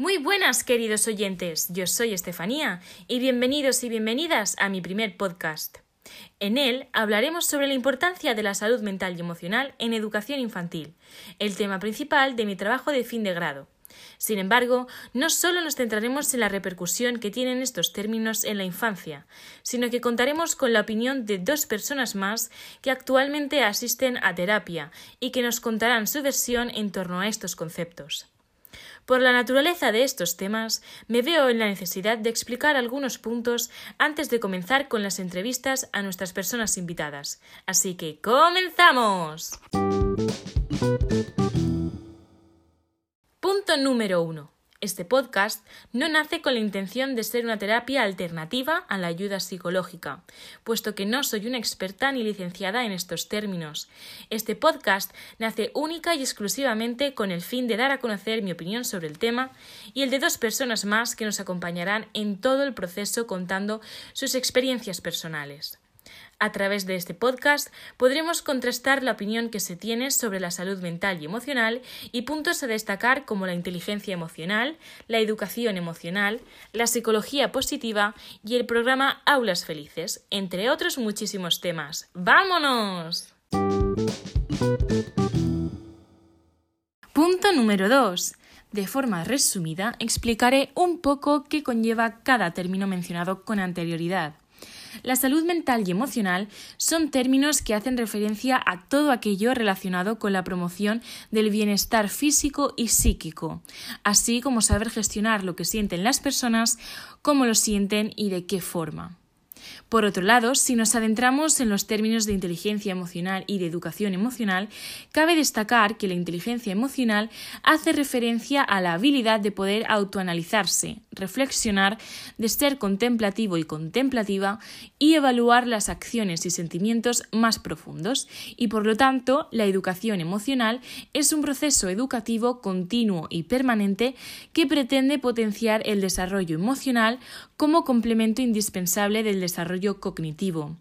Muy buenas, queridos oyentes. Yo soy Estefanía y bienvenidos y bienvenidas a mi primer podcast. En él hablaremos sobre la importancia de la salud mental y emocional en educación infantil, el tema principal de mi trabajo de fin de grado. Sin embargo, no solo nos centraremos en la repercusión que tienen estos términos en la infancia, sino que contaremos con la opinión de dos personas más que actualmente asisten a terapia y que nos contarán su versión en torno a estos conceptos. Por la naturaleza de estos temas, me veo en la necesidad de explicar algunos puntos antes de comenzar con las entrevistas a nuestras personas invitadas. Así que comenzamos. Punto número uno. Este podcast no nace con la intención de ser una terapia alternativa a la ayuda psicológica, puesto que no soy una experta ni licenciada en estos términos. Este podcast nace única y exclusivamente con el fin de dar a conocer mi opinión sobre el tema y el de dos personas más que nos acompañarán en todo el proceso contando sus experiencias personales. A través de este podcast podremos contrastar la opinión que se tiene sobre la salud mental y emocional y puntos a destacar como la inteligencia emocional, la educación emocional, la psicología positiva y el programa Aulas Felices, entre otros muchísimos temas. ¡Vámonos! Punto número 2. De forma resumida, explicaré un poco qué conlleva cada término mencionado con anterioridad. La salud mental y emocional son términos que hacen referencia a todo aquello relacionado con la promoción del bienestar físico y psíquico, así como saber gestionar lo que sienten las personas, cómo lo sienten y de qué forma. Por otro lado, si nos adentramos en los términos de inteligencia emocional y de educación emocional, cabe destacar que la inteligencia emocional hace referencia a la habilidad de poder autoanalizarse, reflexionar, de ser contemplativo y contemplativa y evaluar las acciones y sentimientos más profundos. Y por lo tanto, la educación emocional es un proceso educativo continuo y permanente que pretende potenciar el desarrollo emocional como complemento indispensable del desarrollo cognitivo.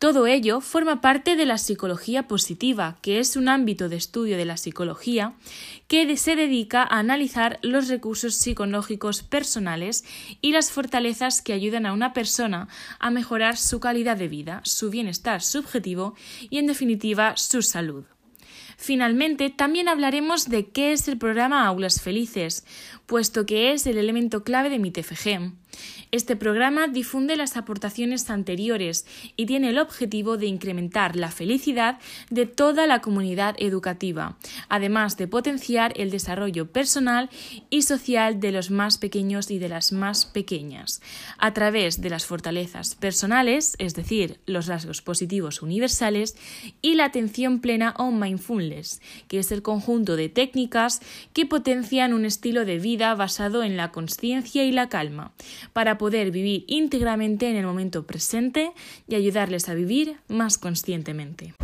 Todo ello forma parte de la psicología positiva, que es un ámbito de estudio de la psicología que se dedica a analizar los recursos psicológicos personales y las fortalezas que ayudan a una persona a mejorar su calidad de vida, su bienestar subjetivo y, en definitiva, su salud. Finalmente, también hablaremos de qué es el programa Aulas Felices, puesto que es el elemento clave de mi TFG. Este programa difunde las aportaciones anteriores y tiene el objetivo de incrementar la felicidad de toda la comunidad educativa, además de potenciar el desarrollo personal y social de los más pequeños y de las más pequeñas, a través de las fortalezas personales, es decir, los rasgos positivos universales, y la atención plena o mindfulness, que es el conjunto de técnicas que potencian un estilo de vida basado en la conciencia y la calma, para poder vivir íntegramente en el momento presente y ayudarles a vivir más conscientemente.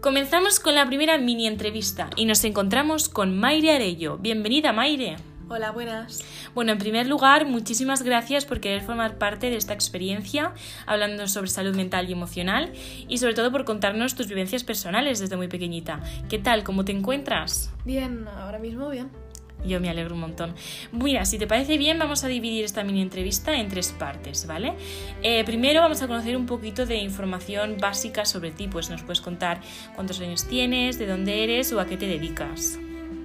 Comenzamos con la primera mini entrevista y nos encontramos con Maire Arello. Bienvenida, Maire. Hola, buenas. Bueno, en primer lugar, muchísimas gracias por querer formar parte de esta experiencia hablando sobre salud mental y emocional y sobre todo por contarnos tus vivencias personales desde muy pequeñita. ¿Qué tal? ¿Cómo te encuentras? Bien, ahora mismo bien. Yo me alegro un montón. Mira, si te parece bien, vamos a dividir esta mini entrevista en tres partes, ¿vale? Eh, primero vamos a conocer un poquito de información básica sobre ti, pues nos puedes contar cuántos años tienes, de dónde eres o a qué te dedicas.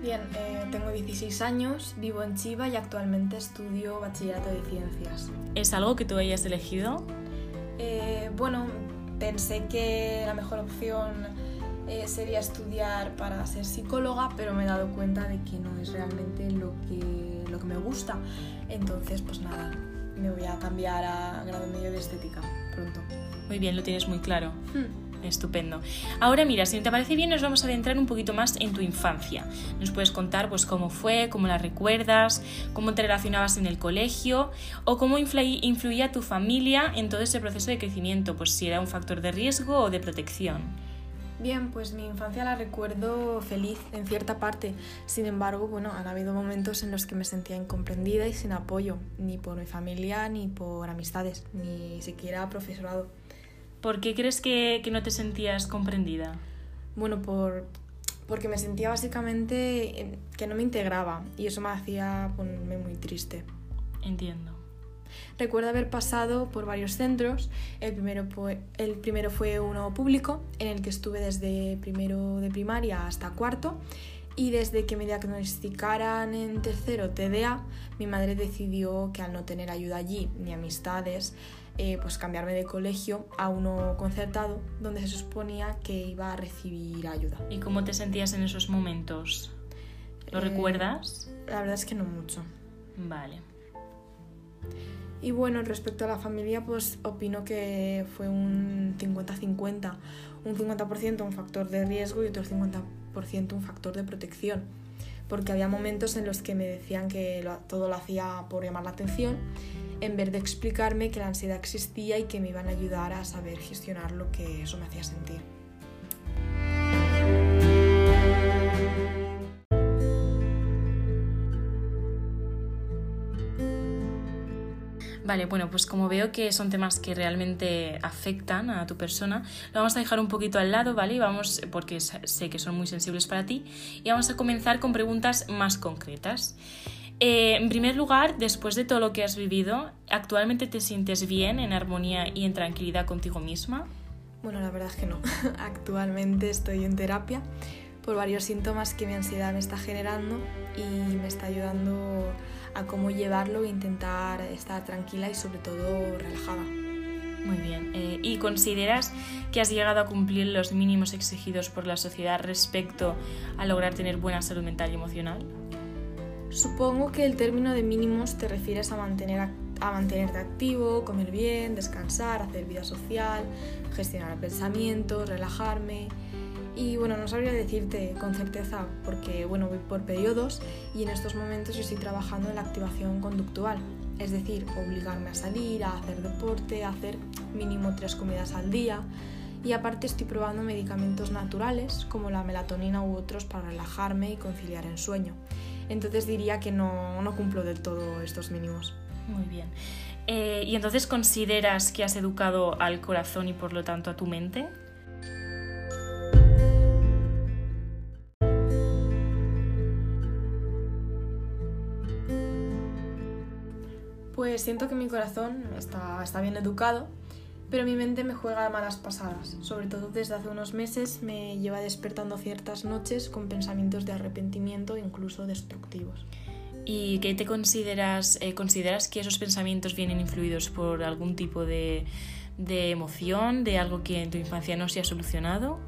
Bien, eh, tengo 16 años, vivo en Chiva y actualmente estudio bachillerato de ciencias. ¿Es algo que tú hayas elegido? Eh, bueno, pensé que la mejor opción eh, sería estudiar para ser psicóloga, pero me he dado cuenta de que no es realmente lo que, lo que me gusta. Entonces, pues nada, me voy a cambiar a grado medio de estética pronto. Muy bien, lo tienes muy claro. Hmm. Estupendo. Ahora mira, si te parece bien, nos vamos a adentrar un poquito más en tu infancia. Nos puedes contar pues cómo fue, cómo la recuerdas, cómo te relacionabas en el colegio o cómo influía tu familia en todo ese proceso de crecimiento, pues si era un factor de riesgo o de protección. Bien, pues mi infancia la recuerdo feliz en cierta parte. Sin embargo, bueno, han habido momentos en los que me sentía incomprendida y sin apoyo, ni por mi familia, ni por amistades, ni siquiera profesorado. ¿Por qué crees que, que no te sentías comprendida? Bueno, por, porque me sentía básicamente que no me integraba y eso me hacía ponerme muy triste. Entiendo. Recuerdo haber pasado por varios centros. El primero, fue, el primero fue uno público, en el que estuve desde primero de primaria hasta cuarto. Y desde que me diagnosticaran en tercero TDA, mi madre decidió que al no tener ayuda allí ni amistades, eh, pues cambiarme de colegio a uno concertado, donde se suponía que iba a recibir ayuda. ¿Y cómo te sentías en esos momentos? ¿Lo Eh, recuerdas? La verdad es que no mucho. Vale. Y bueno, respecto a la familia, pues opino que fue un 50-50. Un 50% un factor de riesgo y otro 50% un factor de protección. Porque había momentos en los que me decían que lo- todo lo hacía por llamar la atención, en vez de explicarme que la ansiedad existía y que me iban a ayudar a saber gestionar lo que eso me hacía sentir. Vale, bueno, pues como veo que son temas que realmente afectan a tu persona, lo vamos a dejar un poquito al lado, ¿vale? Y vamos, porque sé que son muy sensibles para ti, y vamos a comenzar con preguntas más concretas. Eh, en primer lugar, después de todo lo que has vivido, ¿actualmente te sientes bien, en armonía y en tranquilidad contigo misma? Bueno, la verdad es que no. Actualmente estoy en terapia por varios síntomas que mi ansiedad me está generando y me está ayudando a cómo llevarlo e intentar estar tranquila y sobre todo relajada. Muy bien. Eh, ¿Y consideras que has llegado a cumplir los mínimos exigidos por la sociedad respecto a lograr tener buena salud mental y emocional? Supongo que el término de mínimos te refieres a, mantener, a mantenerte activo, comer bien, descansar, hacer vida social, gestionar pensamientos, relajarme. Y bueno, no sabría decirte con certeza porque bueno, voy por periodos y en estos momentos estoy trabajando en la activación conductual. Es decir, obligarme a salir, a hacer deporte, a hacer mínimo tres comidas al día. Y aparte estoy probando medicamentos naturales como la melatonina u otros para relajarme y conciliar el sueño. Entonces diría que no, no cumplo del todo estos mínimos. Muy bien. Eh, ¿Y entonces consideras que has educado al corazón y por lo tanto a tu mente? Pues siento que mi corazón está, está bien educado, pero mi mente me juega malas pasadas. Sobre todo desde hace unos meses me lleva despertando ciertas noches con pensamientos de arrepentimiento, incluso destructivos. ¿Y qué te consideras? eh, ¿Consideras que esos pensamientos vienen influidos por algún tipo de, de emoción, de algo que en tu infancia no se ha solucionado?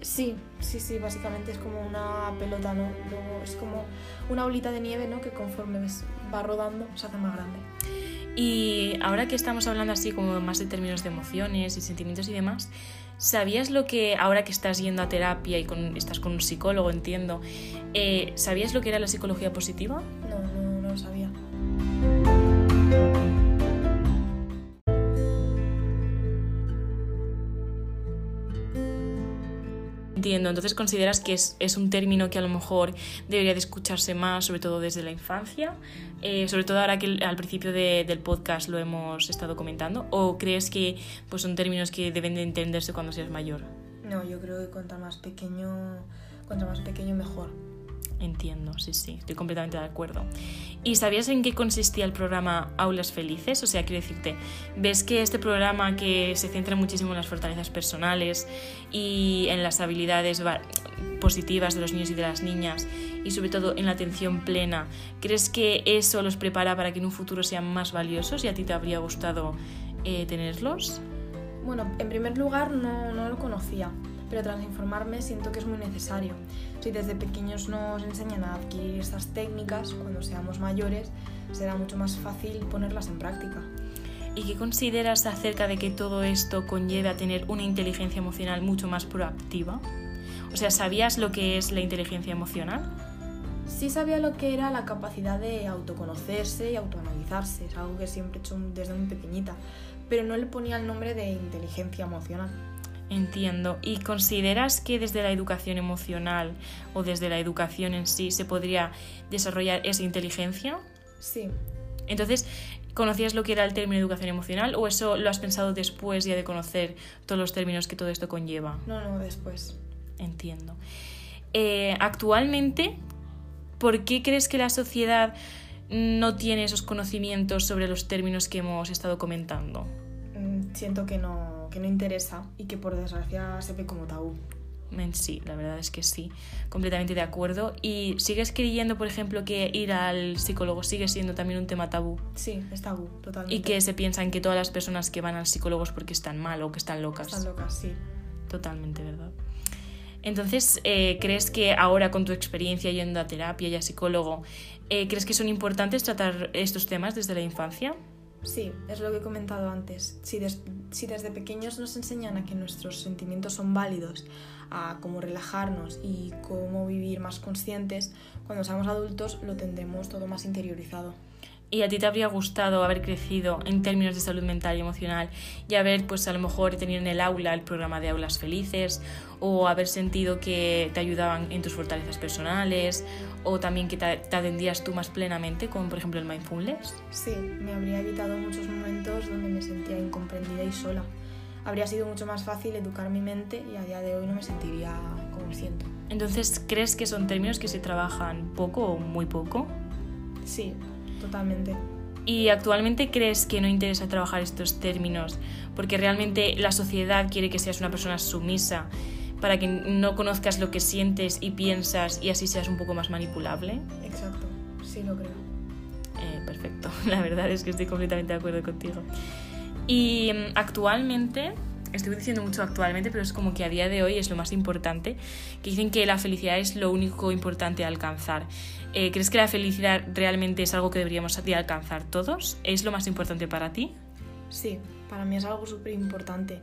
Sí, sí, sí, básicamente es como una pelota, ¿no? Luego es como una bolita de nieve, ¿no? Que conforme va rodando se hace más grande. Y ahora que estamos hablando así como más de términos de emociones y sentimientos y demás, ¿sabías lo que, ahora que estás yendo a terapia y con, estás con un psicólogo, entiendo, eh, ¿sabías lo que era la psicología positiva? No, no, no lo sabía. Entonces consideras que es, un término que a lo mejor debería de escucharse más, sobre todo desde la infancia, Eh, sobre todo ahora que al principio de- del podcast lo hemos estado comentando, o crees que pues, son términos que deben de entenderse cuando seas mayor? No, yo creo que cuanto más pequeño, cuanto más pequeño mejor. Entiendo, sí, sí, estoy completamente de acuerdo. ¿Y sabías en qué consistía el programa Aulas Felices? O sea, quiero decirte, ¿ves que este programa que se centra muchísimo en las fortalezas personales y en las habilidades va- positivas de los niños y de las niñas y sobre todo en la atención plena, ¿crees que eso los prepara para que en un futuro sean más valiosos y a ti te habría gustado eh, tenerlos? Bueno, en primer lugar no, no lo conocía, pero tras informarme siento que es muy necesario. Si desde pequeños nos enseñan a adquirir estas técnicas, cuando seamos mayores será mucho más fácil ponerlas en práctica. ¿Y qué consideras acerca de que todo esto conlleve a tener una inteligencia emocional mucho más proactiva? O sea, ¿sabías lo que es la inteligencia emocional? Sí sabía lo que era la capacidad de autoconocerse y autoanalizarse, es algo que siempre he hecho desde muy pequeñita, pero no le ponía el nombre de inteligencia emocional. Entiendo. ¿Y consideras que desde la educación emocional o desde la educación en sí se podría desarrollar esa inteligencia? Sí. Entonces, ¿conocías lo que era el término educación emocional o eso lo has pensado después ya de conocer todos los términos que todo esto conlleva? No, no, después. Entiendo. Eh, actualmente, ¿por qué crees que la sociedad no tiene esos conocimientos sobre los términos que hemos estado comentando? Mm, Siento que no, que no interesa y que por desgracia se ve como tabú. Sí, la verdad es que sí, completamente de acuerdo. ¿Y sigues creyendo, por ejemplo, que ir al psicólogo sigue siendo también un tema tabú? Sí, es tabú, totalmente. Y que se piensan que todas las personas que van al psicólogo es porque están mal o que están locas. Están locas, sí. Totalmente, ¿verdad? Entonces, eh, ¿crees que ahora con tu experiencia yendo a terapia y a psicólogo, eh, ¿crees que son importantes tratar estos temas desde la infancia? Sí, es lo que he comentado antes. Si, des- si desde pequeños nos enseñan a que nuestros sentimientos son válidos, a cómo relajarnos y cómo vivir más conscientes, cuando seamos adultos lo tendremos todo más interiorizado. ¿Y a ti te habría gustado haber crecido en términos de salud mental y emocional y haber, pues a lo mejor, tenido en el aula el programa de aulas felices o haber sentido que te ayudaban en tus fortalezas personales o también que te, te atendías tú más plenamente con, por ejemplo, el mindfulness? Sí, me habría evitado muchos momentos donde me sentía incomprendida y sola. Habría sido mucho más fácil educar mi mente y a día de hoy no me sentiría como siento. Entonces, ¿crees que son términos que se trabajan poco o muy poco? Sí, totalmente. ¿Y actualmente crees que no interesa trabajar estos términos porque realmente la sociedad quiere que seas una persona sumisa para que no conozcas lo que sientes y piensas y así seas un poco más manipulable? Exacto, sí lo creo. Eh, perfecto, la verdad es que estoy completamente de acuerdo contigo. Y mm, actualmente, estoy diciendo mucho actualmente, pero es como que a día de hoy es lo más importante, que dicen que la felicidad es lo único importante a alcanzar. Eh, ¿Crees que la felicidad realmente es algo que deberíamos de alcanzar todos? ¿Es lo más importante para ti? Sí, para mí es algo súper importante.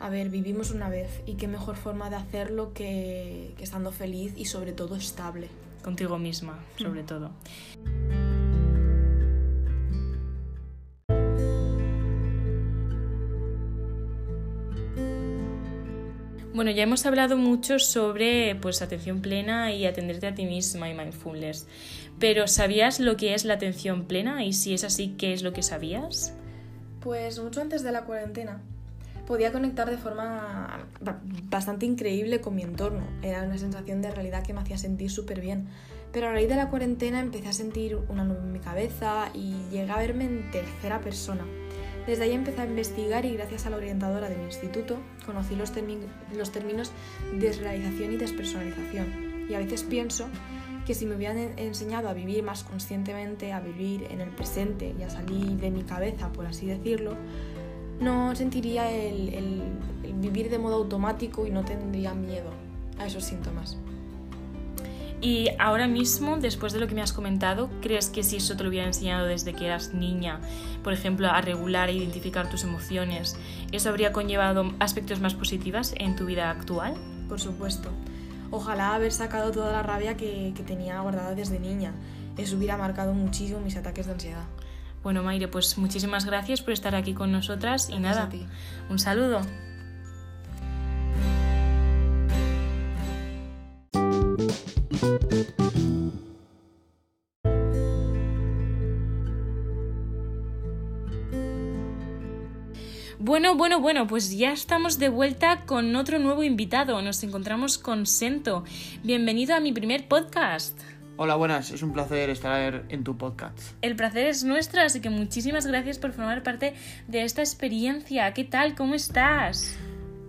A ver, vivimos una vez y qué mejor forma de hacerlo que, que estando feliz y sobre todo estable. Contigo misma, sobre todo. Bueno, ya hemos hablado mucho sobre pues atención plena y atenderte a ti misma y mindfulness. Pero ¿sabías lo que es la atención plena? Y si es así, ¿qué es lo que sabías? Pues mucho antes de la cuarentena podía conectar de forma ba- bastante increíble con mi entorno. Era una sensación de realidad que me hacía sentir súper bien. Pero a raíz de la cuarentena empecé a sentir una nube en mi cabeza y llegué a verme en tercera persona. Desde ahí empecé a investigar y gracias a la orientadora de mi instituto conocí los, los términos desrealización y despersonalización. Y a veces pienso que si me hubieran en- enseñado a vivir más conscientemente, a vivir en el presente y a salir de mi cabeza, por así decirlo, no sentiría el vivir de modo automático y no tendría miedo a esos síntomas. Y ahora mismo, después de lo que me has comentado, ¿crees que si eso te lo hubiera enseñado desde que eras niña, por ejemplo, a regular e identificar tus emociones, eso habría conllevado aspectos más positivos en tu vida actual? Por supuesto. Ojalá haber sacado toda la rabia que, que tenía guardada desde niña. Eso hubiera marcado muchísimo mis ataques de ansiedad. Bueno, Maire, pues muchísimas gracias por estar aquí con nosotras y Gracias nada, a ti. un saludo. Bueno, bueno, bueno, pues ya estamos de vuelta con otro nuevo invitado. Nos encontramos con Sento. Bienvenido a mi primer podcast. Hola, buenas. Es un placer estar en tu podcast. El placer es nuestro, así que muchísimas gracias por formar parte de esta experiencia. ¿Qué tal? ¿Cómo estás?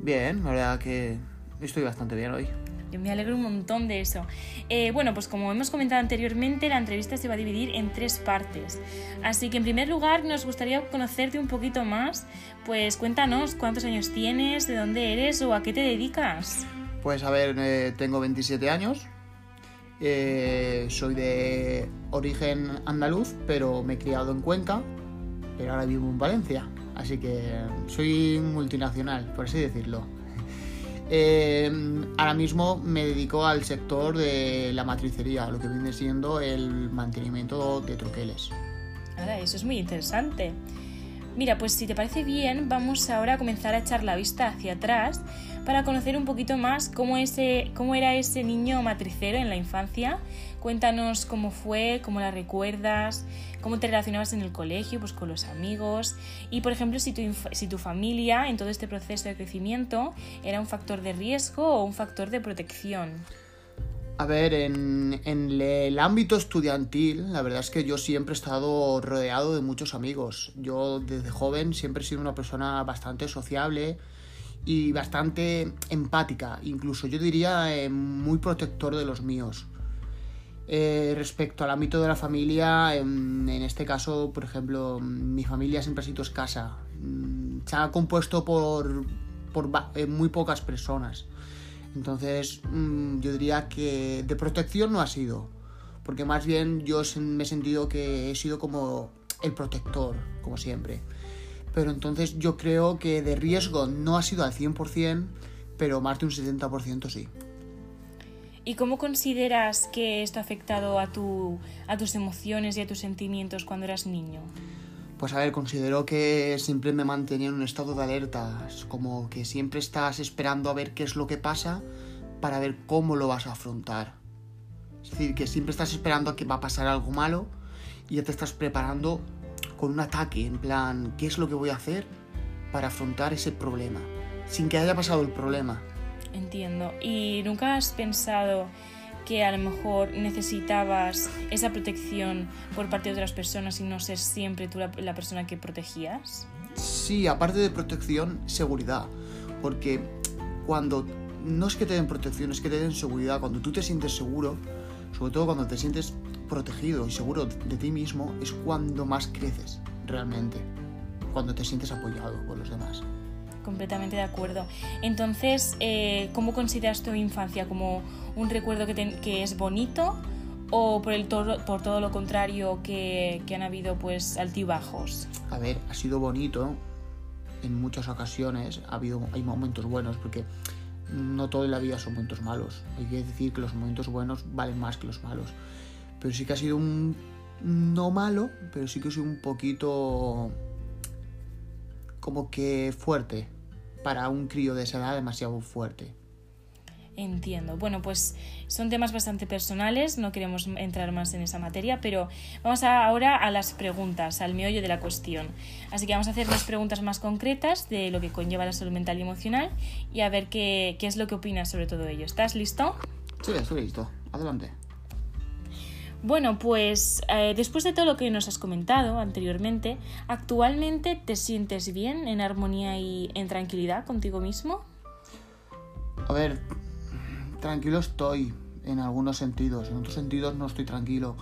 Bien, la verdad que estoy bastante bien hoy. Yo me alegro un montón de eso. Eh, bueno, pues como hemos comentado anteriormente, la entrevista se va a dividir en tres partes. Así que en primer lugar nos gustaría conocerte un poquito más. Pues cuéntanos cuántos años tienes, de dónde eres o a qué te dedicas. Pues a ver, eh, tengo 27 años. eh, soy de origen andaluz, pero me he criado en Cuenca. Pero ahora vivo en Valencia. Así que soy multinacional, por así decirlo. Eh, ahora mismo me dedico al sector de la matricería, lo que viene siendo el mantenimiento de troqueles. Ahora, eso es muy interesante. Mira, pues si te parece bien, vamos ahora a comenzar a echar la vista hacia atrás para conocer un poquito más cómo, ese, cómo era ese niño matricero en la infancia. Cuéntanos cómo fue, cómo la recuerdas, cómo te relacionabas en el colegio, pues con los amigos y, por ejemplo, si tu, si tu familia en todo este proceso de crecimiento era un factor de riesgo o un factor de protección. A ver, en, en, el ámbito estudiantil, la verdad es que yo siempre he estado rodeado de muchos amigos. Yo desde joven siempre he sido una persona bastante sociable y bastante empática, incluso yo diría eh, muy protector de los míos. Eh, respecto al ámbito de la familia, en, en, este caso, por ejemplo, mi familia siempre ha sido escasa. Mm, se ha compuesto por, por eh, muy pocas personas. Entonces, mm, yo diría que de protección no ha sido, porque más bien yo me he sentido que he sido como el protector, como siempre. Pero entonces yo creo que de riesgo no ha sido al 100%, pero más de un 70% sí. ¿Y cómo consideras que esto ha afectado a, tu, a tus emociones y a tus sentimientos cuando eras niño? Pues a ver, considero que siempre me mantenía en un estado de alerta, como que siempre estás esperando a ver qué es lo que pasa para ver cómo lo vas a afrontar. Es decir, que siempre estás esperando a que va a pasar algo malo y ya te estás preparando con un ataque, en plan, ¿qué es lo que voy a hacer para afrontar ese problema? Sin que haya pasado el problema. Entiendo. ¿Y nunca has pensado que a lo mejor necesitabas esa protección por parte de otras personas y no ser siempre tú la, la persona que protegías? Sí, aparte de protección, seguridad. Porque cuando no es que te den protección, es que te den seguridad. Cuando tú te sientes seguro, sobre todo cuando te sientes protegido y seguro de ti mismo, es cuando más creces realmente. Cuando te sientes apoyado por los demás completamente de acuerdo. Entonces, eh, ¿cómo consideras tu infancia? ¿Como un recuerdo que, que es bonito o por, el todo, por todo lo contrario que, que, han habido pues altibajos? A ver, ha sido bonito en muchas ocasiones, ha habido, hay momentos buenos porque no todo en la vida son momentos malos. Hay que decir que los momentos buenos valen más que los malos. Pero sí que ha sido un no malo, pero sí que sido un poquito como que fuerte para un crío de esa edad demasiado fuerte. Entiendo. Bueno, pues son temas bastante personales, no queremos entrar más en esa materia, pero vamos ahora a las preguntas, al meollo de la cuestión. Así que vamos a hacer las preguntas más concretas de lo que conlleva la salud mental y emocional y a ver qué, qué es lo que opinas sobre todo ello. ¿Estás listo? Sí, estoy listo. Adelante. Bueno, pues eh, después de todo lo que nos has comentado anteriormente, ¿actualmente te sientes bien, en armonía y en tranquilidad contigo mismo? A ver, tranquilo estoy en algunos sentidos, en otros sentidos no estoy tranquilo.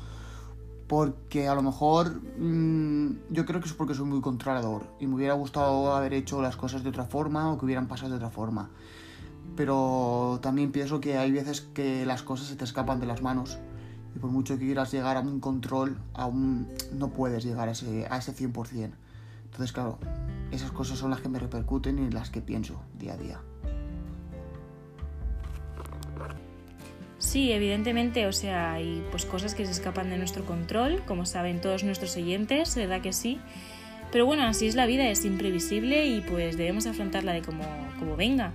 Porque a lo mejor mmm, yo creo que es porque soy muy controlador y me hubiera gustado haber hecho las cosas de otra forma o que hubieran pasado de otra forma. Pero también pienso que hay veces que las cosas se te escapan de las manos y por mucho que quieras llegar a un control, aún no puedes llegar a ese, a ese 100%. Entonces, claro, esas cosas son las que me repercuten y en las que pienso día a día. Sí, evidentemente, o sea, hay pues cosas que se escapan de nuestro control, como saben todos nuestros oyentes, ¿verdad que sí? Pero bueno, así es la vida, es imprevisible y pues debemos afrontarla de como, como venga.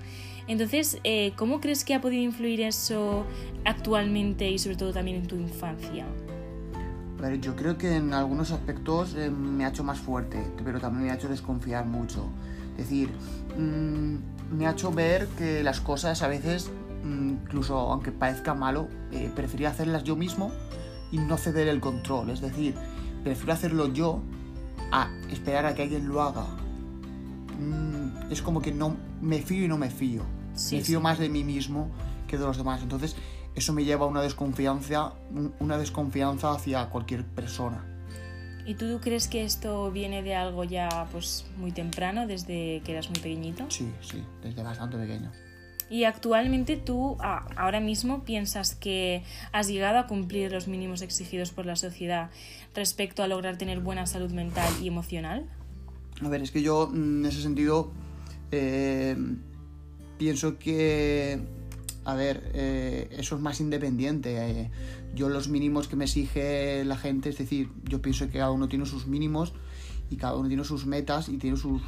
Entonces, eh, ¿cómo crees que ha podido influir eso actualmente y sobre todo también en tu infancia? Ver, yo creo que en algunos aspectos eh, me ha hecho más fuerte, pero también me ha hecho desconfiar mucho. Es decir, mmm, me ha hecho ver que las cosas a veces, mmm, incluso aunque parezca malo, eh, prefería hacerlas yo mismo y no ceder el control. Es decir, prefiero hacerlo yo a esperar a que alguien lo haga. Mm, es como que no me fío y no me fío. Sí, me fío sí. más de mí mismo que de los demás. Entonces, eso me lleva a una desconfianza, una desconfianza hacia cualquier persona. ¿Y tú crees que esto viene de algo ya pues muy temprano, desde que eras muy pequeñito? Sí, sí, desde bastante pequeño. Y actualmente tú ahora mismo piensas que has llegado a cumplir los mínimos exigidos por la sociedad respecto a lograr tener buena salud mental y emocional? A ver, es que yo en ese sentido eh, pienso que, a ver, eh, eso es más independiente. Eh, yo los mínimos que me exige la gente, es decir, yo pienso que cada uno tiene sus mínimos y cada uno tiene sus metas y tiene sus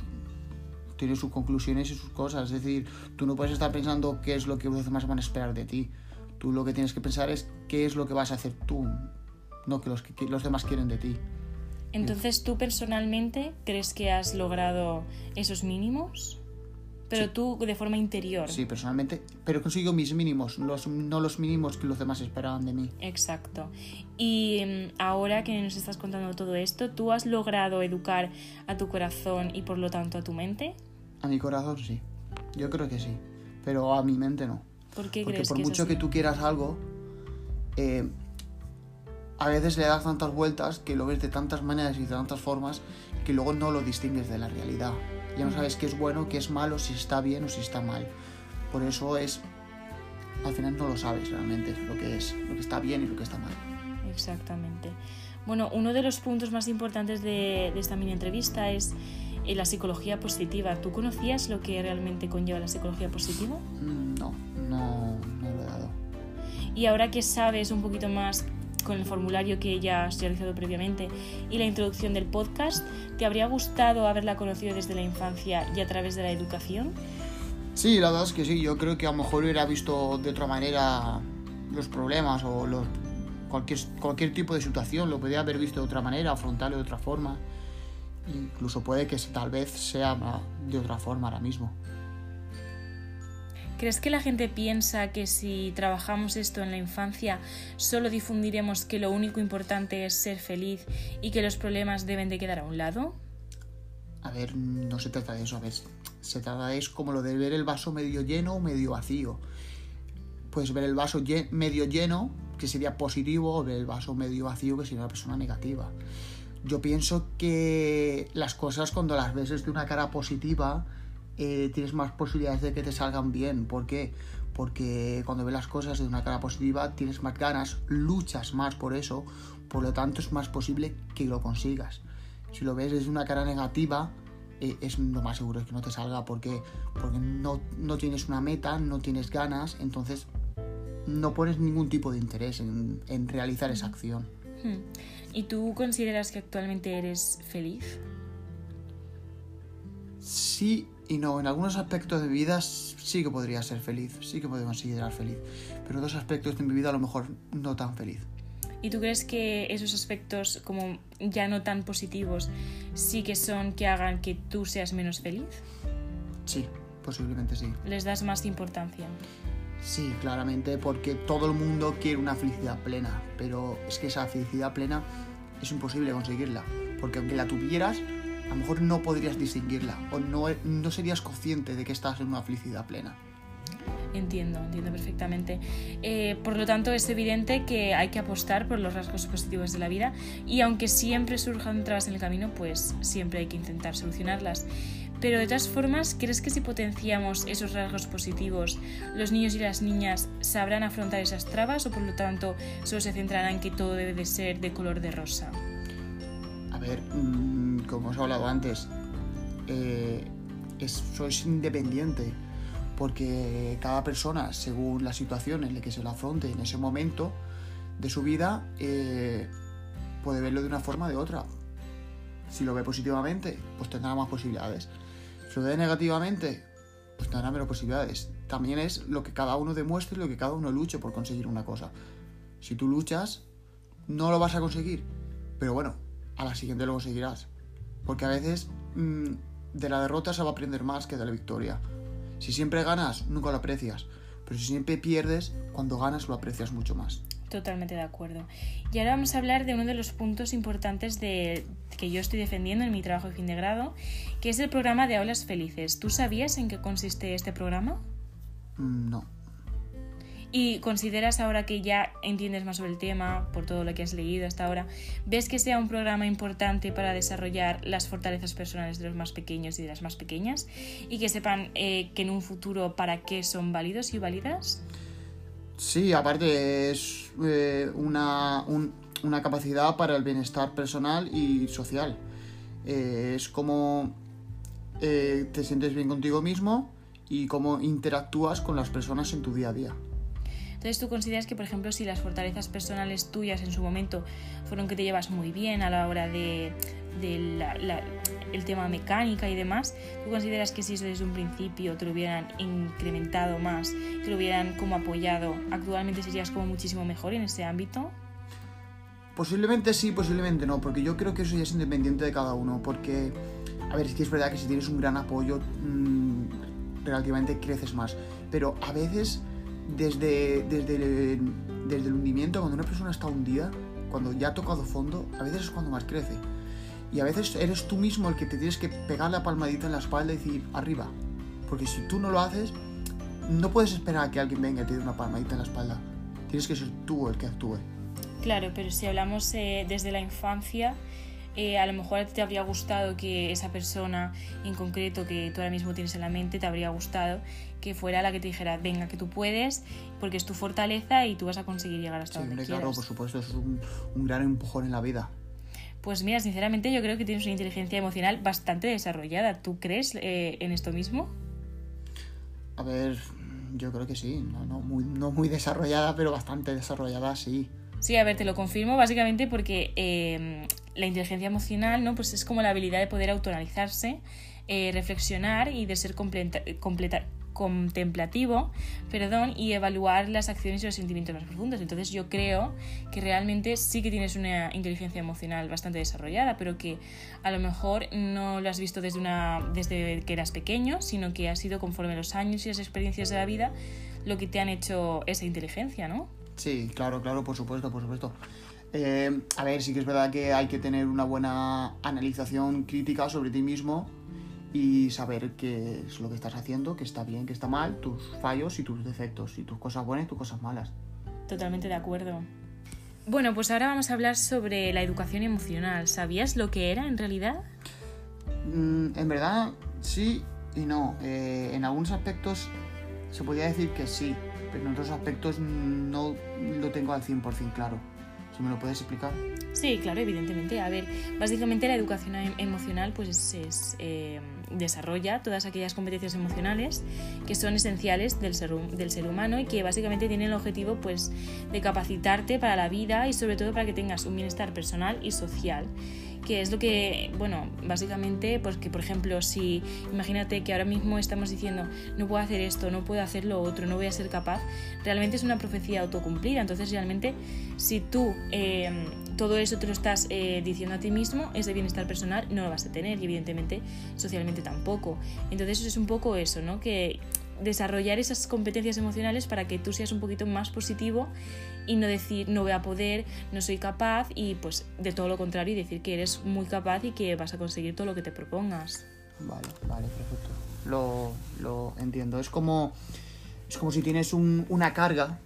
tiene sus conclusiones y sus cosas. Es decir, tú no puedes estar pensando qué es lo que los demás van a esperar de ti. Tú lo que tienes que pensar es qué es lo que vas a hacer tú, no que los, que los demás quieren de ti. Entonces, ¿tú personalmente crees que has logrado esos mínimos? Pero tú de forma interior. Sí, personalmente, pero consigo mis mínimos, los, no los mínimos que los demás esperaban de mí. Exacto. Y mm, ahora que nos estás contando todo esto, ¿tú has logrado educar a tu corazón y por lo tanto a tu mente? A mi corazón sí, yo creo que sí, pero a mi mente no. ¿Por qué Porque crees por que es mucho así? que tú quieras algo, eh, a veces le das tantas vueltas que lo ves de tantas maneras y de tantas formas que luego no lo distingues de la realidad. Ya no sabes qué es bueno, qué es malo, si está bien o si está mal. Por eso es, al final no lo sabes realmente lo que es, lo que está bien y lo que está mal. Exactamente. Bueno, uno de los puntos más importantes de, de esta mini entrevista es eh, la psicología positiva. ¿Tú conocías lo que realmente conlleva la psicología positiva? Mm, No, no, no lo he dado. Y ahora que sabes un poquito más con el formulario que ya has realizado previamente y la introducción del podcast, ¿te habría gustado haberla conocido desde la infancia y a través de la educación? Sí, la verdad es que sí, yo creo que a lo mejor hubiera visto de otra manera los problemas o cualquier, cualquier tipo de situación, lo podría haber visto de otra manera, afrontarlo de otra forma. Incluso puede que tal vez sea de otra forma ahora mismo. ¿Crees que la gente piensa que si trabajamos esto en la infancia solo difundiremos que lo único importante es ser feliz y que los problemas deben de quedar a un lado? A ver, no se trata de eso, a ver, se trata es como lo de ver el vaso medio lleno o medio vacío. Puedes ver el vaso medio lleno, que sería positivo, o ver el vaso medio vacío, que sería una persona negativa. Yo pienso que las cosas cuando las ves desde una cara positiva, eh, tienes más posibilidades de que te salgan bien. ¿Por qué? Porque cuando ves las cosas de una cara positiva, tienes más ganas, luchas más por eso, por lo tanto es más posible que lo consigas. Si lo ves desde una cara negativa, eh, es lo más seguro es que no te salga. ¿Por qué? Porque no, no tienes una meta, no tienes ganas, entonces no pones ningún tipo de interés en, en realizar esa acción. Hmm. ¿Y tú consideras que actualmente eres feliz? Sí y no, en algunos aspectos de mi vida sí que podría ser feliz, sí que puedo considerar feliz, pero en otros aspectos de mi vida a lo mejor no tan feliz. ¿Y tú crees que esos aspectos como ya no tan positivos sí que son que hagan que tú seas menos feliz? Sí, posiblemente sí. ¿Les das más importancia? Sí, claramente, porque todo el mundo quiere una felicidad plena, pero es que esa felicidad plena es imposible conseguirla, porque aunque la tuvieras, a lo mejor no podrías distinguirla o no, no serías consciente de que estás en una felicidad plena. Entiendo, entiendo perfectamente. Eh, por lo tanto, es evidente que hay que apostar por los rasgos positivos de la vida y aunque siempre surjan trabas en el camino, pues siempre hay que intentar solucionarlas. Pero de todas formas, ¿crees que si potenciamos esos rasgos positivos, los niños y las niñas sabrán afrontar esas trabas o por lo tanto solo se centrarán en que todo debe de ser de color de rosa? A ver, mm, como os he hablado antes, eh, es, sois independiente, porque cada persona, según la situación en la que se la afronte en ese momento de su vida, eh, puede verlo de una forma o de otra. Si lo ve positivamente, pues tendrá más posibilidades. Si lo ve negativamente, pues tendrá menos posibilidades. También es lo que cada uno demuestre y lo que cada uno luche por conseguir una cosa. Si tú luchas, no lo vas a conseguir. Pero bueno, a la siguiente lo conseguirás. Porque a veces mmm, de la derrota se va a aprender más que de la victoria. Si siempre ganas, nunca lo aprecias. Pero si siempre pierdes, cuando ganas lo aprecias mucho más. Totalmente de acuerdo. Y ahora vamos a hablar de uno de los puntos importantes de, que yo estoy defendiendo en mi trabajo de fin de grado, que es el programa de aulas felices. ¿Tú sabías en qué consiste este programa? Mm, No. ¿Y consideras ahora que ya entiendes más sobre el tema, por todo lo que has leído hasta ahora, ves que sea un programa importante para desarrollar las fortalezas personales de los más pequeños y de las más pequeñas? Y que sepan eh, que en un futuro para qué son válidos y válidas? Sí, aparte es eh, una, un, una, capacidad para el bienestar personal y social. Eh, es como te sientes bien contigo mismo y cómo interactúas con las personas en tu día a día. Entonces tú consideras que, por ejemplo, si las fortalezas personales tuyas en su momento fueron que te llevas muy bien a la hora de, el tema mecánica y demás, ¿tú consideras que si eso desde un principio te lo hubieran incrementado más, te lo hubieran como apoyado, actualmente serías como muchísimo mejor en ese ámbito? Posiblemente sí, posiblemente no, porque yo creo que eso ya es independiente de cada uno, porque, a ver, es que es verdad que si tienes un gran apoyo, mmm, relativamente creces más, pero a veces desde, desde, desde el hundimiento, cuando una persona está hundida, cuando ya ha tocado fondo, a veces es cuando más crece. Y a veces eres tú mismo el que te tienes que pegar la palmadita en la espalda y decir arriba. Porque si tú no lo haces, no puedes esperar a que alguien venga y te dé una palmadita en la espalda. Tienes que ser tú el que actúe. Claro, pero si hablamos eh, desde la infancia, eh, a lo mejor te habría gustado que esa persona en concreto que tú ahora mismo tienes en la mente, te habría gustado que fuera la que te dijera, venga, que tú puedes, porque es tu fortaleza y tú vas a conseguir llegar hasta sí, donde claro, por supuesto, es un, un gran empujón en la vida. Pues mira, sinceramente yo creo que tienes una inteligencia emocional bastante desarrollada. ¿Tú crees eh, en esto mismo? A ver, yo creo que sí. No, no, muy, no muy desarrollada, pero bastante desarrollada, sí. Sí, a ver, te lo confirmo básicamente porque eh, la inteligencia emocional ¿no? pues es como la habilidad de poder autoanalizarse, eh, reflexionar y de ser completa, contemplativo perdón, y evaluar las acciones y los sentimientos más profundos. Entonces yo creo que realmente sí que tienes una inteligencia emocional bastante desarrollada, pero que a lo mejor no lo has visto desde, una, desde que eras pequeño, sino que ha sido conforme los años y las experiencias de la vida lo que te han hecho esa inteligencia, ¿no? Sí, claro, claro, por supuesto, por supuesto. Eh, a ver, sí que es verdad que hay que tener una buena analización crítica sobre ti mismo y saber qué es lo que estás haciendo, qué está bien, qué está mal, tus fallos y tus defectos, y tus cosas buenas y tus cosas malas. Totalmente de acuerdo. Bueno, pues ahora vamos a hablar sobre la educación emocional. ¿Sabías lo que era en realidad? Mm, en verdad, sí y no. Eh, en algunos aspectos se podría decir que sí, pero en otros aspectos no lo tengo al 100% claro. Si me lo puedes explicar. Sí, claro, evidentemente. A ver, básicamente la educación em, emocional pues es, eh, desarrolla todas aquellas competencias emocionales que son esenciales del ser, del ser humano y que básicamente tienen el objetivo pues de capacitarte para la vida y sobre todo para que tengas un bienestar personal y social que es lo que, bueno, básicamente, pues que por ejemplo, si imagínate que ahora mismo estamos diciendo no puedo hacer esto, no puedo hacer lo otro, no voy a ser capaz, realmente es una profecía autocumplida. Entonces, realmente, si tú eh, todo eso te lo estás eh, diciendo a ti mismo, ese bienestar personal no lo vas a tener y evidentemente socialmente tampoco. Entonces, es un poco eso, ¿no? Que desarrollar esas competencias emocionales para que tú seas un poquito más positivo y no decir no voy a poder, no soy capaz y pues de todo lo contrario y decir que eres muy capaz y que vas a conseguir todo lo que te propongas. Vale, vale, perfecto. Lo, lo entiendo. Es como, es como si tienes una carga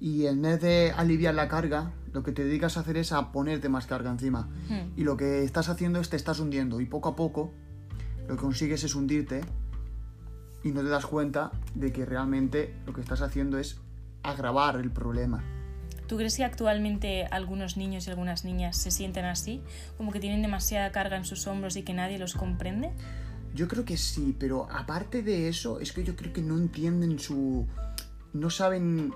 y en vez de aliviar la carga, lo que te dedicas a hacer es a ponerte más carga encima. Hmm. Y lo que estás haciendo es te estás hundiendo y poco a poco lo que consigues es hundirte y no te das cuenta de que realmente lo que estás haciendo es agravar el problema. ¿Tú crees que actualmente algunos niños y algunas niñas se sienten así? ¿Como que tienen demasiada carga en sus hombros y que nadie los comprende? Yo creo que sí, pero aparte de eso, es que yo creo que no entienden su... no saben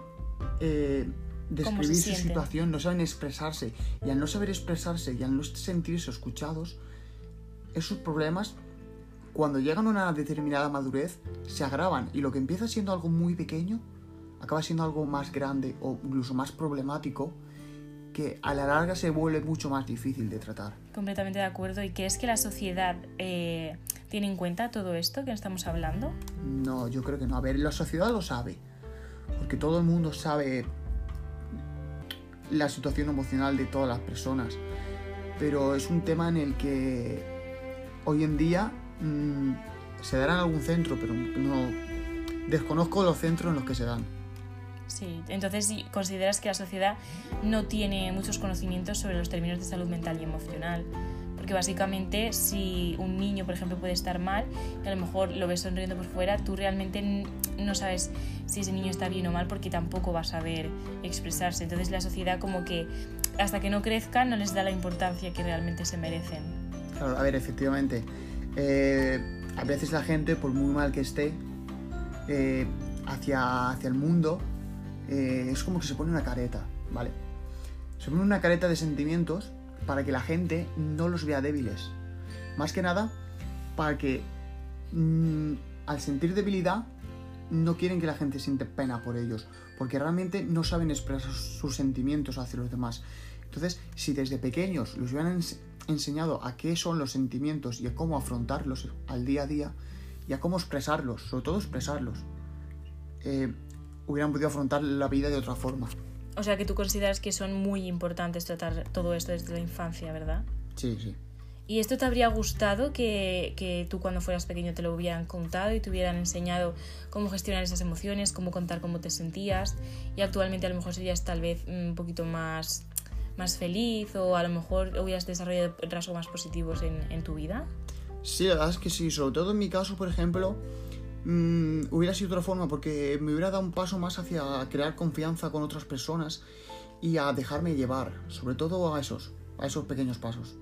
eh, describir su situación, no saben expresarse. Y al no saber expresarse y al no sentirse escuchados, esos problemas cuando llegan a una determinada madurez, se agravan y lo que empieza siendo algo muy pequeño acaba siendo algo más grande o incluso más problemático que a la larga se vuelve mucho más difícil de tratar. Completamente de acuerdo. ¿Y qué es que la sociedad eh, tiene en cuenta todo esto que estamos hablando? No, yo creo que no. A ver, la sociedad lo sabe. Porque todo el mundo sabe la situación emocional de todas las personas. Pero es un tema en el que hoy en día Mm, se dará en algún centro, pero no desconozco los centros en los que se dan. Sí, entonces consideras que la sociedad no tiene muchos conocimientos sobre los términos de salud mental y emocional. Porque básicamente si un niño, por ejemplo, puede estar mal y a lo mejor lo ves sonriendo por fuera, tú realmente no sabes si ese niño está bien o mal porque tampoco va a saber expresarse. Entonces la sociedad como que hasta que no crezcan no les da la importancia que realmente se merecen. Claro, a ver, efectivamente. Eh, a veces la gente, por muy mal que esté, eh, hacia, hacia el mundo, eh, es como que se pone una careta, ¿vale? Se pone una careta de sentimientos para que la gente no los vea débiles. Más que nada, para que mm, al sentir debilidad no quieren que la gente siente pena por ellos, porque realmente no saben expresar sus sentimientos hacia los demás. Entonces, si desde pequeños los hubieran enseñado a qué son los sentimientos y a cómo afrontarlos al día a día y a cómo expresarlos, sobre todo expresarlos, eh, hubieran podido afrontar la vida de otra forma. O sea que tú consideras que son muy importantes tratar todo esto desde la infancia, ¿verdad? Sí, sí. ¿Y esto te habría gustado que, que tú cuando fueras pequeño te lo hubieran contado y te hubieran enseñado cómo gestionar esas emociones, cómo contar cómo te sentías? Y actualmente a lo mejor serías tal vez un poquito más, más feliz o a lo mejor hubieras desarrollado rasgos más positivos en, tu vida. Sí, la verdad es que sí, sobre todo en mi caso, por ejemplo, mm, hubiera sido otra forma porque me hubiera dado un paso más hacia crear confianza con otras personas y a dejarme llevar, sobre todo a esos, a esos pequeños pasos.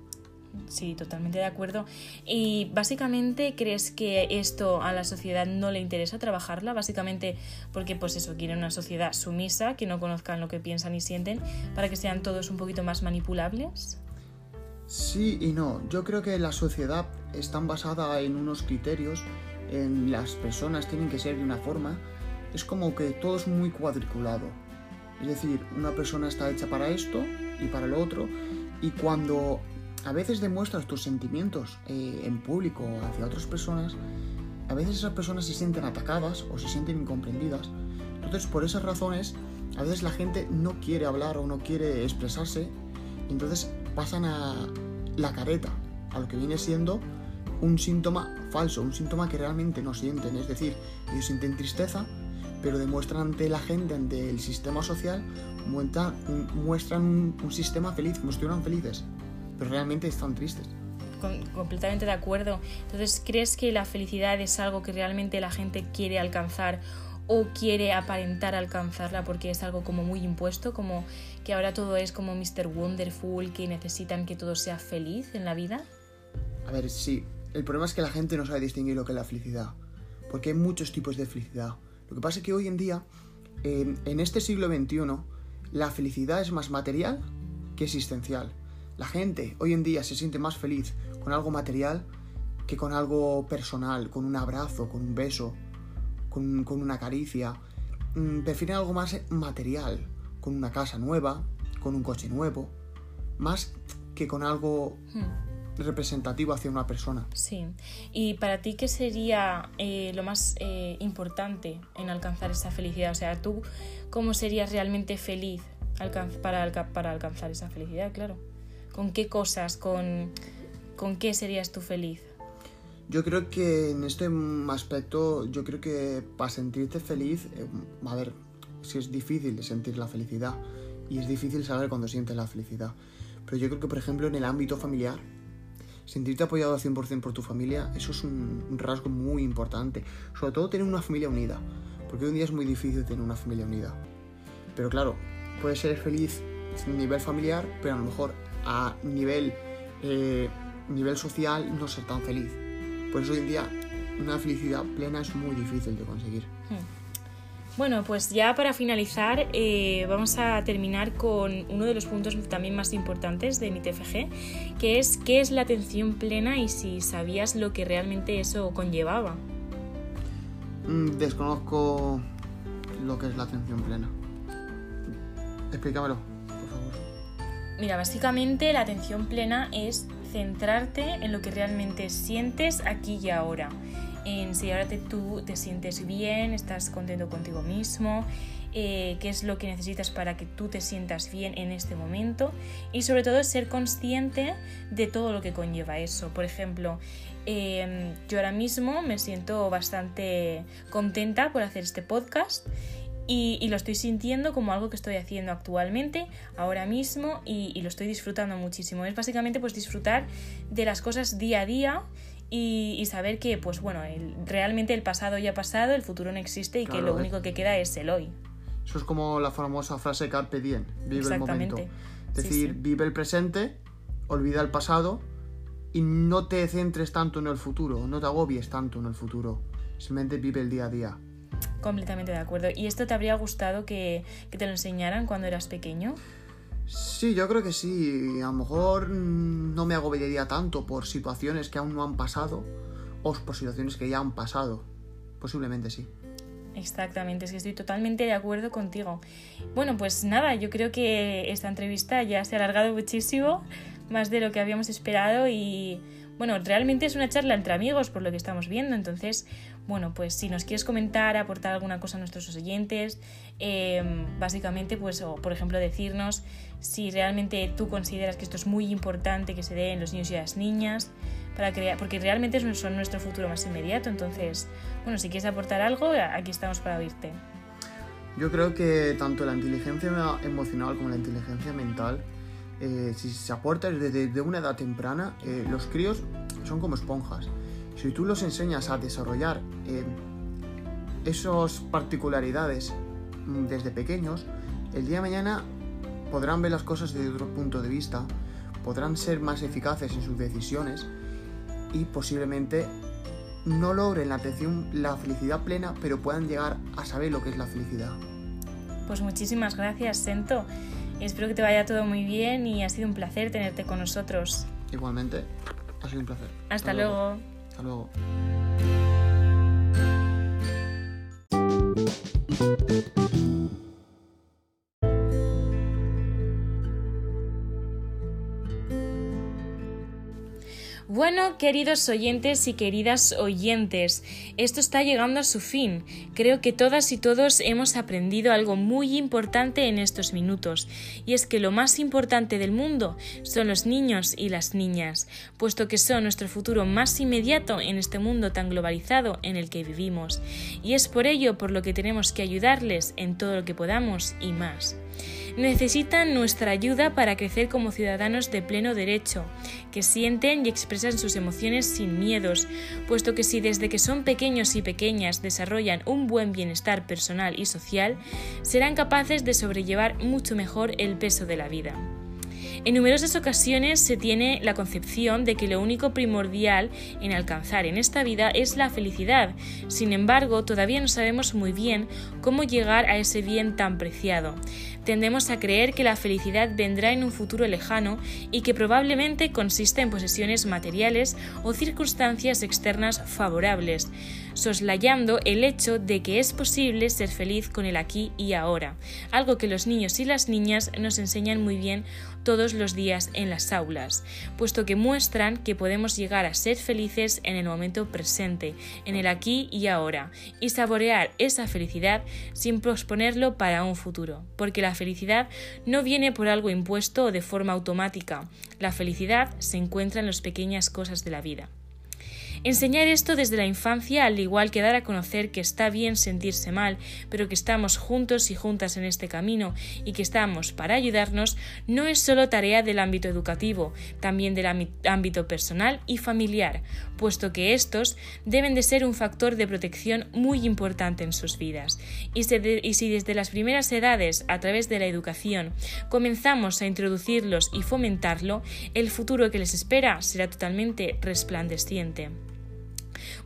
Sí, totalmente de acuerdo. Y básicamente crees que esto a la sociedad no le interesa trabajarla, básicamente porque pues eso, quiere una sociedad sumisa, que no conozcan lo que piensan y sienten, para que sean todos un poquito más manipulables. Sí y no, yo creo que la sociedad está basada en unos criterios, en las personas tienen que ser de una forma, es como que todo es muy cuadriculado. Es decir, una persona está hecha para esto y para lo otro, y cuando a veces demuestras tus sentimientos eh, en público hacia otras personas, a veces esas personas se sienten atacadas o se sienten incomprendidas. Entonces, por esas razones, a veces la gente no quiere hablar o no quiere expresarse, entonces pasan a la careta, a lo que viene siendo un síntoma falso, un síntoma que realmente no sienten. Es decir, ellos sienten tristeza, pero demuestran ante la gente, ante el sistema social, muestran un sistema feliz, como si estuvieran felices, pero realmente están tristes. Con- completamente de acuerdo. Entonces, ¿crees que la felicidad es algo que realmente la gente quiere alcanzar o quiere aparentar alcanzarla porque es algo como muy impuesto, como que ahora todo es como Mr. Wonderful, que necesitan que todo sea feliz en la vida? A ver, sí, el problema es que la gente no sabe distinguir lo que es la felicidad, porque hay muchos tipos de felicidad. Lo que pasa es que hoy en día, en, en este siglo XXI, la felicidad es más material que existencial. La gente hoy en día se siente más feliz con algo material que con algo personal, con un abrazo, con un beso, con, con una caricia. Mm, Prefieren algo más material, con una casa nueva, con un coche nuevo, más que con algo representativo hacia una persona. Sí. ¿Y para ti qué sería eh, lo más eh, importante en alcanzar esa felicidad? O sea, tú, ¿cómo serías realmente feliz alcan- para, alca- para alcanzar esa felicidad? Claro. ¿Con qué cosas? ¿Con, ¿Con qué serías tú feliz? Yo creo que en este aspecto, yo creo que para sentirte feliz, eh, a ver, si es difícil sentir la felicidad y es difícil saber cuándo sientes la felicidad. Pero yo creo que, por ejemplo, en el ámbito familiar, sentirte apoyado al 100% por tu familia, eso es un, un rasgo muy importante. Sobre todo tener una familia unida, porque hoy en día es muy difícil tener una familia unida. Pero claro, puedes ser feliz a nivel familiar, pero a lo mejor a nivel, eh, nivel social no ser tan feliz. Por eso hoy en día una felicidad plena es muy difícil de conseguir. Bueno, pues ya para finalizar eh, vamos a terminar con uno de los puntos también más importantes de mi TFG, que es qué es la atención plena y si sabías lo que realmente eso conllevaba. Mm, desconozco lo que es la atención plena. Explícamelo. Mira, básicamente la atención plena es centrarte en lo que realmente sientes aquí y ahora. En si ahora tú te sientes bien, estás contento contigo mismo, eh, qué es lo que necesitas para que tú te sientas bien en este momento y sobre todo ser consciente de todo lo que conlleva eso. Por ejemplo, eh, yo ahora mismo me siento bastante contenta por hacer este podcast y, y lo estoy sintiendo como algo que estoy haciendo actualmente, ahora mismo, y, y lo estoy disfrutando muchísimo. Es básicamente pues disfrutar de las cosas día a día y, y saber que, pues bueno, el- realmente el pasado ya ha pasado, el futuro no existe y que lo es- único que queda es el hoy. Eso es como la famosa frase Carpe Diem, vive el momento. Es Sí, decir, sí. vive el presente, olvida el pasado y no te centres tanto en el futuro, no te agobies tanto en el futuro. Simplemente vive el día a día. Completamente de acuerdo. ¿Y esto te habría gustado que, que te lo enseñaran cuando eras pequeño? Sí, yo creo que sí. A lo mejor no me agobiaría tanto por situaciones que aún no han pasado o por situaciones que ya han pasado. Posiblemente sí. Exactamente, es que estoy totalmente de acuerdo contigo. Bueno, pues nada, yo creo que esta entrevista ya se ha alargado muchísimo, más de lo que habíamos esperado y bueno, realmente es una charla entre amigos por lo que estamos viendo, entonces, bueno, pues si nos quieres comentar, aportar alguna cosa a nuestros oyentes, em, básicamente, pues, o por ejemplo, decirnos si realmente tú consideras que esto es muy importante que se dé en los niños y las niñas, para crear, porque realmente son nuestro futuro más inmediato, entonces, bueno, si quieres aportar algo, aquí estamos para oírte. Yo creo que tanto la inteligencia emocional como la inteligencia mental eh, si se aporta desde una edad temprana, eh, los críos son como esponjas. Si tú los enseñas a desarrollar eh, esas particularidades mm, desde pequeños, el día de mañana podrán ver las cosas desde otro punto de vista, podrán ser más eficaces en sus decisiones y posiblemente no logren la atención, la felicidad plena, pero puedan llegar a saber lo que es la felicidad. Pues muchísimas gracias, Sento. Espero que te vaya todo muy bien y ha sido un placer tenerte con nosotros. Igualmente, ha sido un placer. Hasta, luego. Hasta luego. Bueno, queridos oyentes y queridas oyentes, esto está llegando a su fin. Creo que todas y todos hemos aprendido algo muy importante en estos minutos, y es que lo más importante del mundo son los niños y las niñas, puesto que son nuestro futuro más inmediato en este mundo tan globalizado en el que vivimos, y es por ello por lo que tenemos que ayudarles en todo lo que podamos y más necesitan nuestra ayuda para crecer como ciudadanos de pleno derecho, que sienten y expresan sus emociones sin miedos, puesto que si desde que son pequeños y pequeñas desarrollan un buen bienestar personal y social, serán capaces de sobrellevar mucho mejor el peso de la vida. En numerosas ocasiones se tiene la concepción de que lo único primordial en alcanzar en esta vida es la felicidad. Sin embargo, todavía no sabemos muy bien cómo llegar a ese bien tan preciado tendemos a creer que la felicidad vendrá en un futuro lejano y que probablemente consiste en posesiones materiales o circunstancias externas favorables, soslayando el hecho de que es posible ser feliz con el aquí y ahora, algo que los niños y las niñas nos enseñan muy bien todos los días en las aulas, puesto que muestran que podemos llegar a ser felices en el momento presente, en el aquí y ahora, y saborear esa felicidad sin posponerlo para un futuro, porque la felicidad no viene por algo impuesto o de forma automática, la felicidad se encuentra en las pequeñas cosas de la vida. Enseñar esto desde la infancia, al igual que dar a conocer que está bien sentirse mal, pero que estamos juntos y juntas en este camino y que estamos para ayudarnos, no es solo tarea del ámbito educativo, también del ámbito personal y familiar, puesto que estos deben de ser un factor de protección muy importante en sus vidas. Y, y si desde las primeras edades, a través de la educación, comenzamos a introducirlos y fomentarlo, el futuro que les espera será totalmente resplandeciente.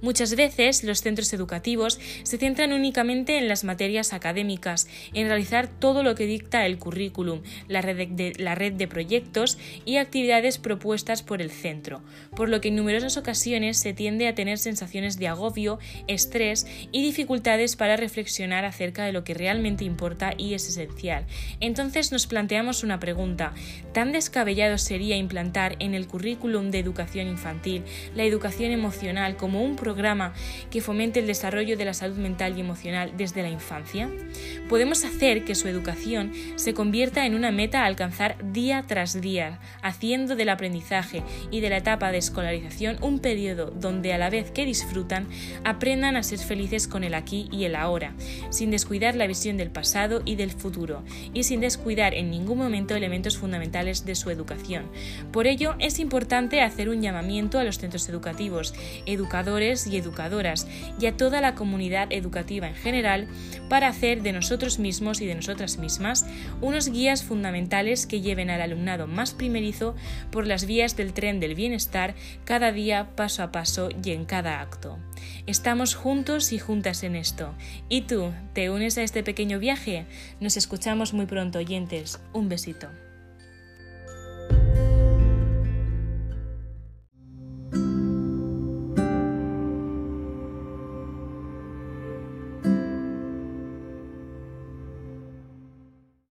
Muchas veces los centros educativos se centran únicamente en las materias académicas, en realizar todo lo que dicta el currículum, la red de, proyectos y actividades propuestas por el centro, por lo que en numerosas ocasiones se tiende a tener sensaciones de agobio, estrés y dificultades para reflexionar acerca de lo que realmente importa y es esencial. Entonces nos planteamos una pregunta, ¿tan descabellado sería implantar en el currículum de educación infantil la educación emocional como un programa que fomente el desarrollo de la salud mental y emocional desde la infancia? Podemos hacer que su educación se convierta en una meta a alcanzar día tras día, haciendo del aprendizaje y de la etapa de escolarización un periodo donde a la vez que disfrutan, aprendan a ser felices con el aquí y el ahora, sin descuidar la visión del pasado y del futuro, y sin descuidar en ningún momento elementos fundamentales de su educación. Por ello, es importante hacer un llamamiento a los centros educativos, educadores y educadoras y a toda la comunidad educativa en general para hacer de nosotros mismos y de nosotras mismas, unos guías fundamentales que lleven al alumnado más primerizo por las vías del tren del bienestar cada día paso a paso y en cada acto. Estamos juntos y juntas en esto. ¿Y tú, te unes a este pequeño viaje? Nos escuchamos muy pronto, oyentes. Un besito.